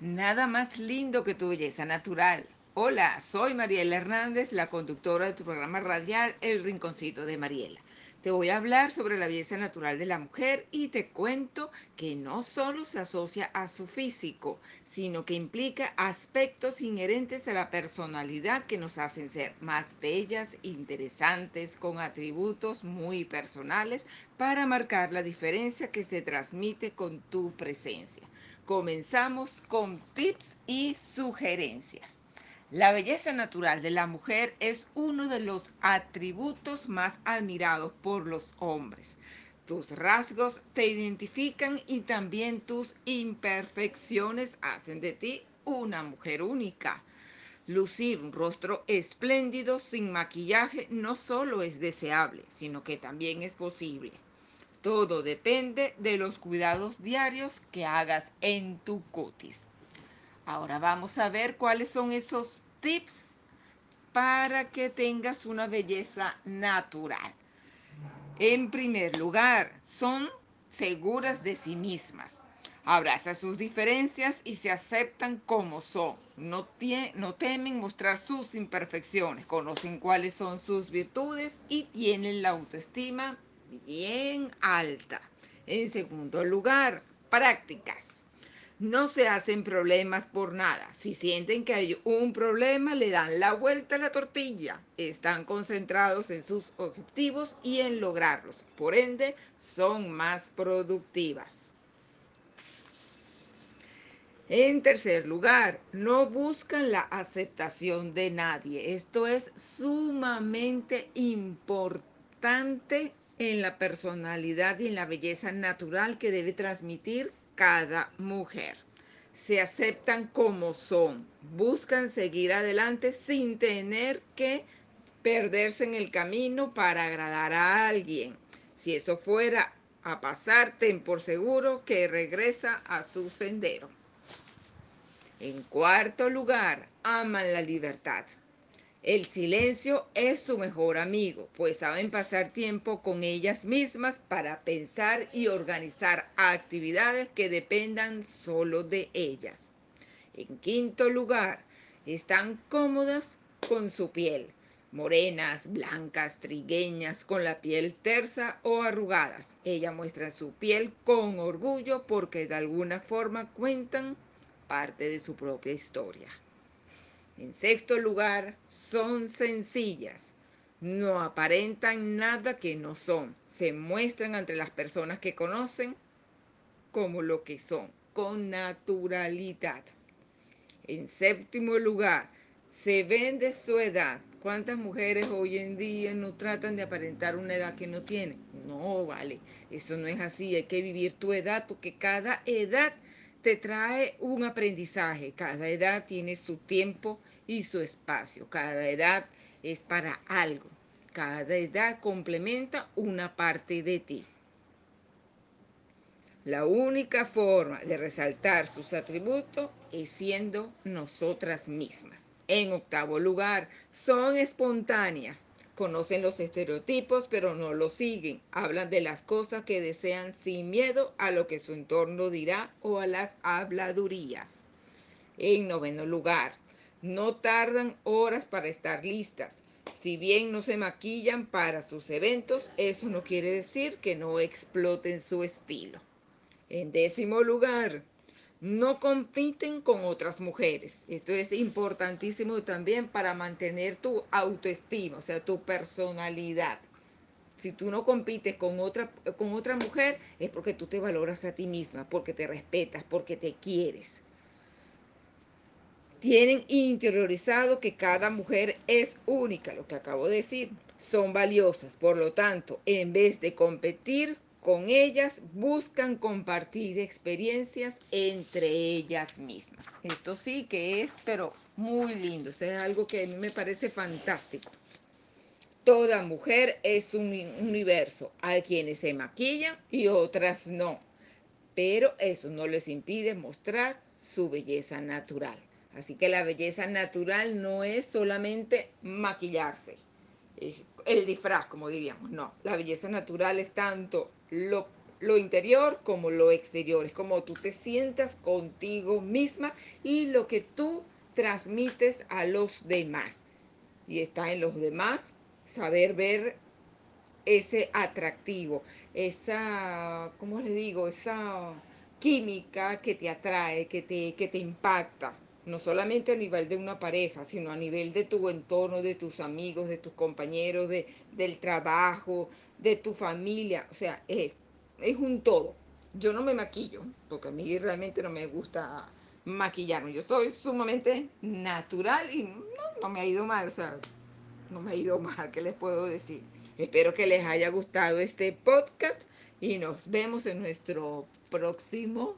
Nada más lindo que tu belleza natural. Hola, soy Mariela Hernández, la conductora de tu programa radial El Rinconcito de Mariela. Te voy a hablar sobre la belleza natural de la mujer y te cuento que no solo se asocia a su físico, sino que implica aspectos inherentes a la personalidad que nos hacen ser más bellas, interesantes, con atributos muy personales para marcar la diferencia que se transmite con tu presencia. Comenzamos con tips y sugerencias. La belleza natural de la mujer es uno de los atributos más admirados por los hombres. Tus rasgos te identifican y también tus imperfecciones hacen de ti una mujer única. Lucir un rostro espléndido sin maquillaje no solo es deseable, sino que también es posible. Todo depende de los cuidados diarios que hagas en tu cutis. Ahora vamos a ver cuáles son esos tips para que tengas una belleza natural. En primer lugar, son seguras de sí mismas. Abraza sus diferencias y se aceptan como son. No, no, temen mostrar sus imperfecciones, conocen cuáles son sus virtudes y tienen la autoestima bien alta. En segundo lugar, prácticas no se hacen problemas por nada. Si sienten que hay un problema, le dan la vuelta a la tortilla. Están concentrados en sus objetivos y en lograrlos. Por ende, son más productivas. En tercer lugar, no buscan la aceptación de nadie. Esto es sumamente importante en la personalidad y en la belleza natural que debe transmitir cada mujer. Se aceptan como son, buscan seguir adelante sin tener que perderse en el camino para agradar a alguien. Si eso fuera a pasar, ten por seguro que regresa a su sendero. En cuarto lugar, aman la libertad. El silencio es su mejor amigo, pues saben pasar tiempo con ellas mismas para pensar y organizar actividades que dependan solo de ellas. En quinto lugar, están cómodas con su piel, morenas, blancas, trigueñas, con la piel tersa o arrugadas. Ella muestra su piel con orgullo porque de alguna forma cuentan parte de su propia historia. En sexto lugar, son sencillas. No aparentan nada que no son. Se muestran ante las personas que conocen como lo que son, con naturalidad. En séptimo lugar, se ven de su edad. ¿Cuántas mujeres hoy en día no tratan de aparentar una edad que no tienen? No, vale, eso no es así. Hay que vivir tu edad porque cada edad te trae un aprendizaje. Cada edad tiene su tiempo y su espacio. Cada edad es para algo. Cada edad complementa una parte de ti. La única forma de resaltar sus atributos es siendo nosotras mismas. En octavo lugar, son espontáneas, Conocen los estereotipos, pero no los siguen. Hablan de las cosas que desean sin miedo a lo que su entorno dirá o a las habladurías. En noveno lugar, no tardan horas para estar listas. Si bien no se maquillan para sus eventos, eso no quiere decir que no exploten su estilo. En décimo lugar, no compiten con otras mujeres. Esto es importantísimo también para mantener tu autoestima, o sea, tu personalidad. Si tú no compites con otra, con otra mujer, es porque tú te valoras a ti misma, porque te respetas, porque te quieres. Tienen interiorizado que cada mujer es única, lo que acabo de decir. Son valiosas, por lo tanto, en vez de competir, con ellas buscan compartir experiencias entre ellas mismas. Esto sí que es, pero muy lindo. es algo que a mí me parece fantástico. Toda mujer es un universo. Hay quienes se maquillan y otras no. Pero eso no les impide mostrar su belleza natural. Así que la belleza natural no es solamente maquillarse, el disfraz, como diríamos. No, la belleza natural es tanto lo interior como lo exterior. Es como tú te sientas contigo misma y lo que tú transmites a los demás. Y está en los demás saber ver ese atractivo, esa, ¿cómo les digo? Esa química que te atrae, que te, que te impacta, no solamente a nivel de una pareja, sino a nivel de tu entorno, de tus amigos, de tus compañeros, de, del trabajo, de tu familia, o sea, es, es un todo. Yo no me maquillo, porque a mí realmente no me gusta maquillarme, yo soy sumamente natural y no, no me ha ido mal, o sea, no me ha ido mal, ¿qué les puedo decir? Espero que les haya gustado este podcast y nos vemos en nuestro próximo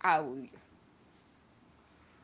audio.